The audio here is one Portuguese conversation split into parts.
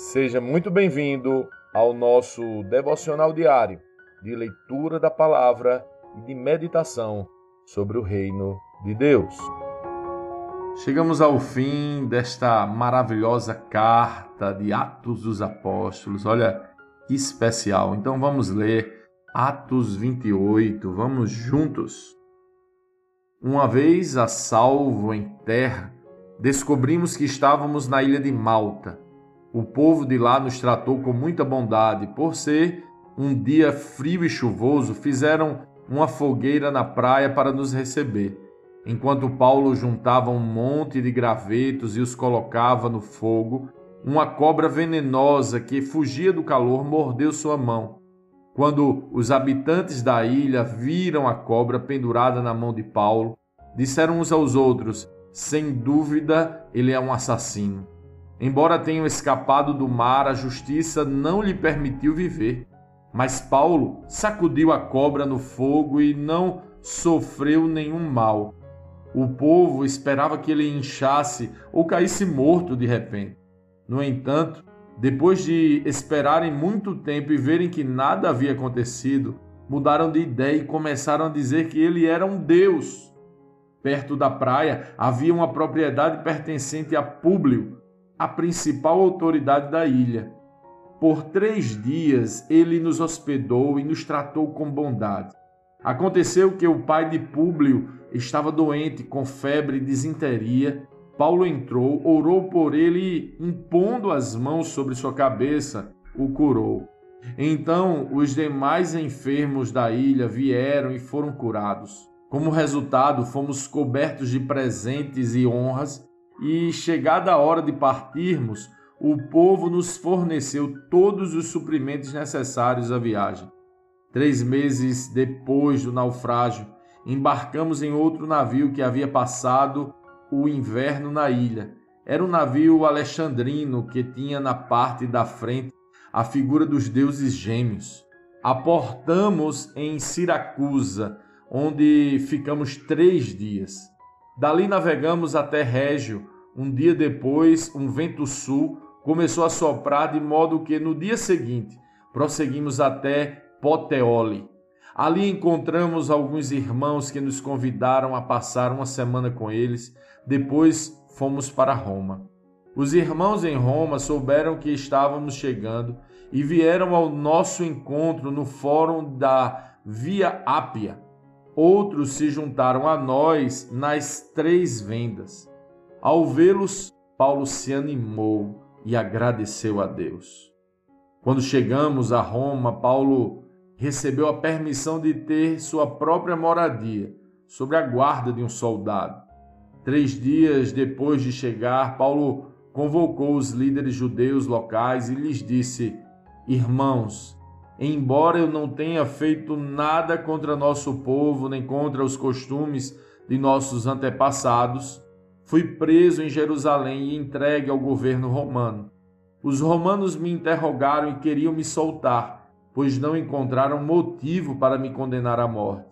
Seja muito bem-vindo ao nosso devocional diário de leitura da palavra e de meditação sobre o reino de Deus. Chegamos ao fim desta maravilhosa carta de Atos dos Apóstolos. Olha que especial. Então vamos ler Atos 28. Vamos juntos. Uma vez a salvo em terra, descobrimos que estávamos na ilha de Malta o povo de lá nos tratou com muita bondade. Por ser um dia frio e chuvoso, fizeram uma fogueira na praia para nos receber. Enquanto Paulo juntava um monte de gravetos e os colocava no fogo, uma cobra venenosa que fugia do calor mordeu sua mão. Quando os habitantes da ilha viram a cobra pendurada na mão de Paulo, disseram uns aos outros: Sem dúvida, ele é um assassino. Embora tenham escapado do mar, a justiça não lhe permitiu viver. Mas Paulo sacudiu a cobra no fogo e não sofreu nenhum mal. O povo esperava que ele inchasse ou caísse morto de repente. No entanto, depois de esperarem muito tempo e verem que nada havia acontecido, mudaram de ideia e começaram a dizer que ele era um deus. Perto da praia havia uma propriedade pertencente a Públio, a principal autoridade da ilha. Por três dias ele nos hospedou e nos tratou com bondade. Aconteceu que o pai de Públio estava doente com febre e desinteria. Paulo entrou, orou por ele e, impondo as mãos sobre sua cabeça, o curou. Então os demais enfermos da ilha vieram e foram curados. Como resultado, fomos cobertos de presentes e honras e, chegada a hora de partirmos, o povo nos forneceu todos os suprimentos necessários à viagem. Três meses depois do naufrágio, embarcamos em outro navio que havia passado o inverno na ilha. Era um navio alexandrino que tinha na parte da frente a figura dos deuses gêmeos. Aportamos em Siracusa, onde ficamos três dias. Dali navegamos até Régio. Um dia depois, um vento sul começou a soprar de modo que no dia seguinte prosseguimos até Poteoli. Ali encontramos alguns irmãos que nos convidaram a passar uma semana com eles. Depois fomos para Roma. Os irmãos em Roma souberam que estávamos chegando e vieram ao nosso encontro no fórum da Via Ápia Outros se juntaram a nós nas três vendas. Ao vê-los, Paulo se animou e agradeceu a Deus. Quando chegamos a Roma, Paulo recebeu a permissão de ter sua própria moradia, sob a guarda de um soldado. Três dias depois de chegar, Paulo convocou os líderes judeus locais e lhes disse: Irmãos, embora eu não tenha feito nada contra nosso povo, nem contra os costumes de nossos antepassados, fui preso em Jerusalém e entregue ao governo romano. Os romanos me interrogaram e queriam me soltar, pois não encontraram motivo para me condenar à morte.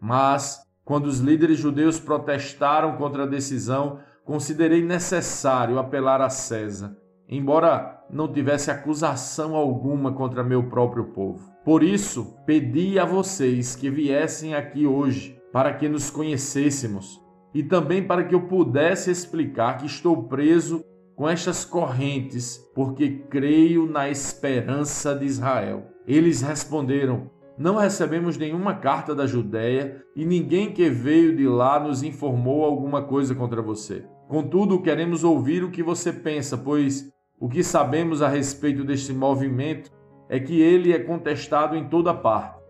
Mas, quando os líderes judeus protestaram contra a decisão, considerei necessário apelar a César embora não tivesse acusação alguma contra meu próprio povo. Por isso, pedi a vocês que viessem aqui hoje, para que nos conhecêssemos e também para que eu pudesse explicar que estou preso com estas correntes, porque creio na esperança de Israel. Eles responderam: Não recebemos nenhuma carta da Judéia e ninguém que veio de lá nos informou alguma coisa contra você. Contudo, queremos ouvir o que você pensa, pois o que sabemos a respeito deste movimento é que ele é contestado em toda parte.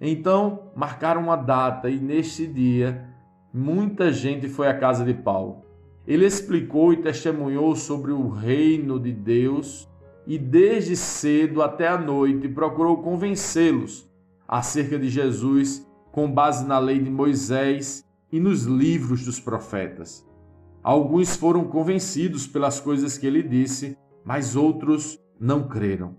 Então, marcaram uma data e neste dia muita gente foi à casa de Paulo. Ele explicou e testemunhou sobre o reino de Deus e desde cedo até a noite procurou convencê-los acerca de Jesus com base na lei de Moisés e nos livros dos profetas. Alguns foram convencidos pelas coisas que ele disse mas outros não creram.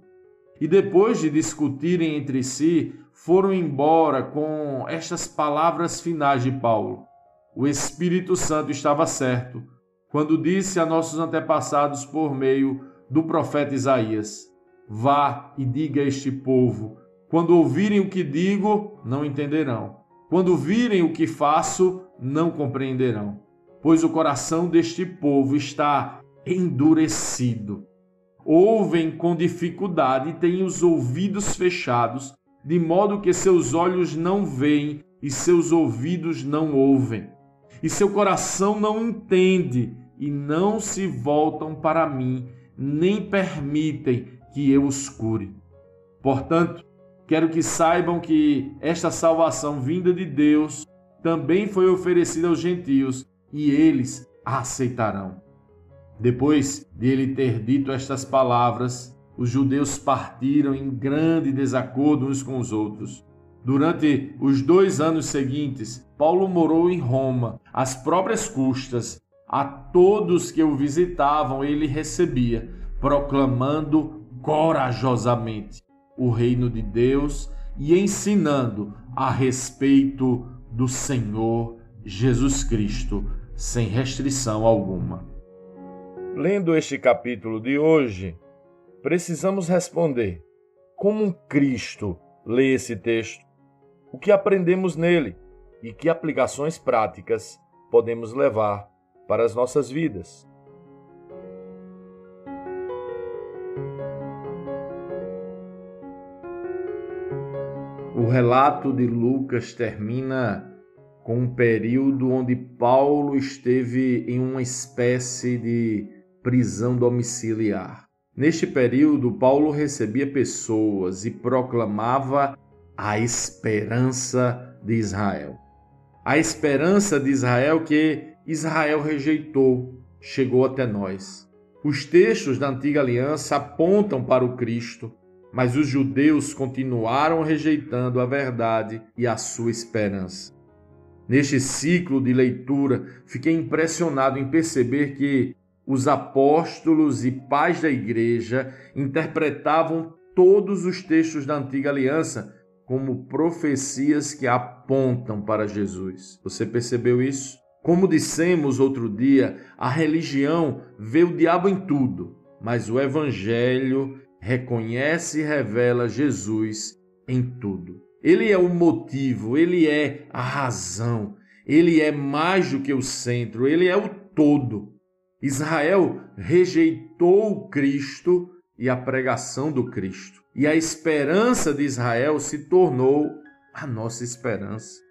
E depois de discutirem entre si, foram embora com estas palavras finais de Paulo. O Espírito Santo estava certo quando disse a nossos antepassados por meio do profeta Isaías: Vá e diga a este povo: quando ouvirem o que digo, não entenderão. Quando virem o que faço, não compreenderão. Pois o coração deste povo está endurecido. Ouvem com dificuldade e têm os ouvidos fechados, de modo que seus olhos não veem e seus ouvidos não ouvem. E seu coração não entende e não se voltam para mim, nem permitem que eu os cure. Portanto, quero que saibam que esta salvação vinda de Deus também foi oferecida aos gentios e eles a aceitarão. Depois de ele ter dito estas palavras, os judeus partiram em grande desacordo uns com os outros. Durante os dois anos seguintes, Paulo morou em Roma, às próprias custas. A todos que o visitavam, ele recebia, proclamando corajosamente o reino de Deus e ensinando a respeito do Senhor Jesus Cristo, sem restrição alguma. Lendo este capítulo de hoje, precisamos responder: como Cristo lê esse texto? O que aprendemos nele e que aplicações práticas podemos levar para as nossas vidas? O relato de Lucas termina com um período onde Paulo esteve em uma espécie de prisão domiciliar. Neste período, Paulo recebia pessoas e proclamava a esperança de Israel. A esperança de Israel que Israel rejeitou chegou até nós. Os textos da antiga aliança apontam para o Cristo mas os judeus continuaram rejeitando a verdade e a sua esperança. Neste ciclo de leitura, fiquei impressionado em perceber que os apóstolos e pais da igreja interpretavam todos os textos da antiga aliança como profecias que apontam para Jesus. Você percebeu isso? Como dissemos outro dia, a religião vê o diabo em tudo, mas o evangelho reconhece e revela Jesus em tudo. Ele é o motivo, ele é a razão, ele é mais do que o centro, ele é o todo. Israel rejeitou Cristo e a pregação do Cristo. E a esperança de Israel se tornou a nossa esperança.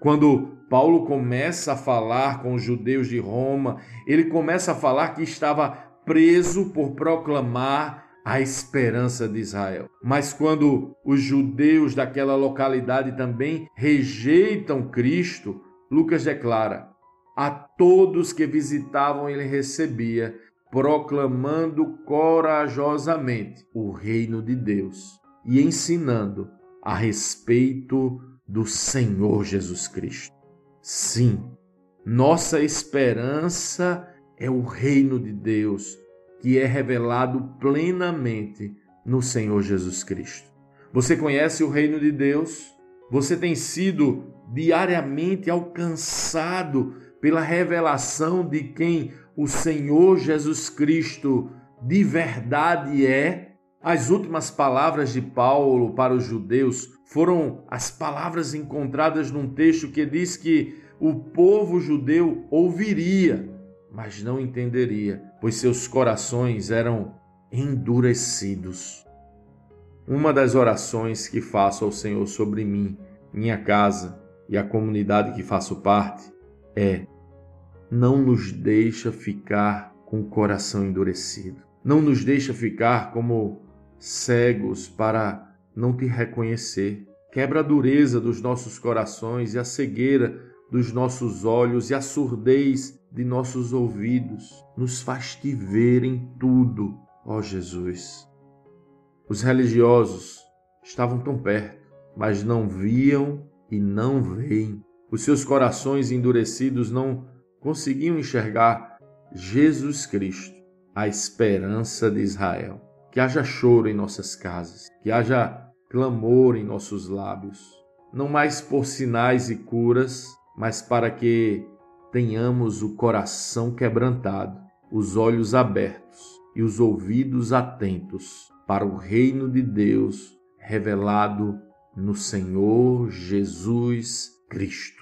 Quando Paulo começa a falar com os judeus de Roma, ele começa a falar que estava preso por proclamar a esperança de Israel. Mas quando os judeus daquela localidade também rejeitam Cristo, Lucas declara: a todos que visitavam ele recebia, proclamando corajosamente o reino de Deus e ensinando a respeito do Senhor Jesus Cristo. Sim, nossa esperança é o reino de Deus que é revelado plenamente no Senhor Jesus Cristo. Você conhece o reino de Deus? Você tem sido diariamente alcançado pela revelação de quem o Senhor Jesus Cristo de verdade é? As últimas palavras de Paulo para os judeus foram as palavras encontradas num texto que diz que o povo judeu ouviria, mas não entenderia, pois seus corações eram endurecidos. Uma das orações que faço ao Senhor sobre mim, minha casa e a comunidade que faço parte é: não nos deixa ficar com o coração endurecido. Não nos deixa ficar como cegos para não te reconhecer. Quebra a dureza dos nossos corações e a cegueira dos nossos olhos e a surdez de nossos ouvidos, nos faz te ver em tudo, ó Jesus. Os religiosos estavam tão perto, mas não viam e não veem. Os seus corações endurecidos não conseguiam enxergar Jesus Cristo, a esperança de Israel. Que haja choro em nossas casas, que haja clamor em nossos lábios, não mais por sinais e curas, mas para que tenhamos o coração quebrantado, os olhos abertos e os ouvidos atentos para o reino de Deus revelado no Senhor Jesus Cristo.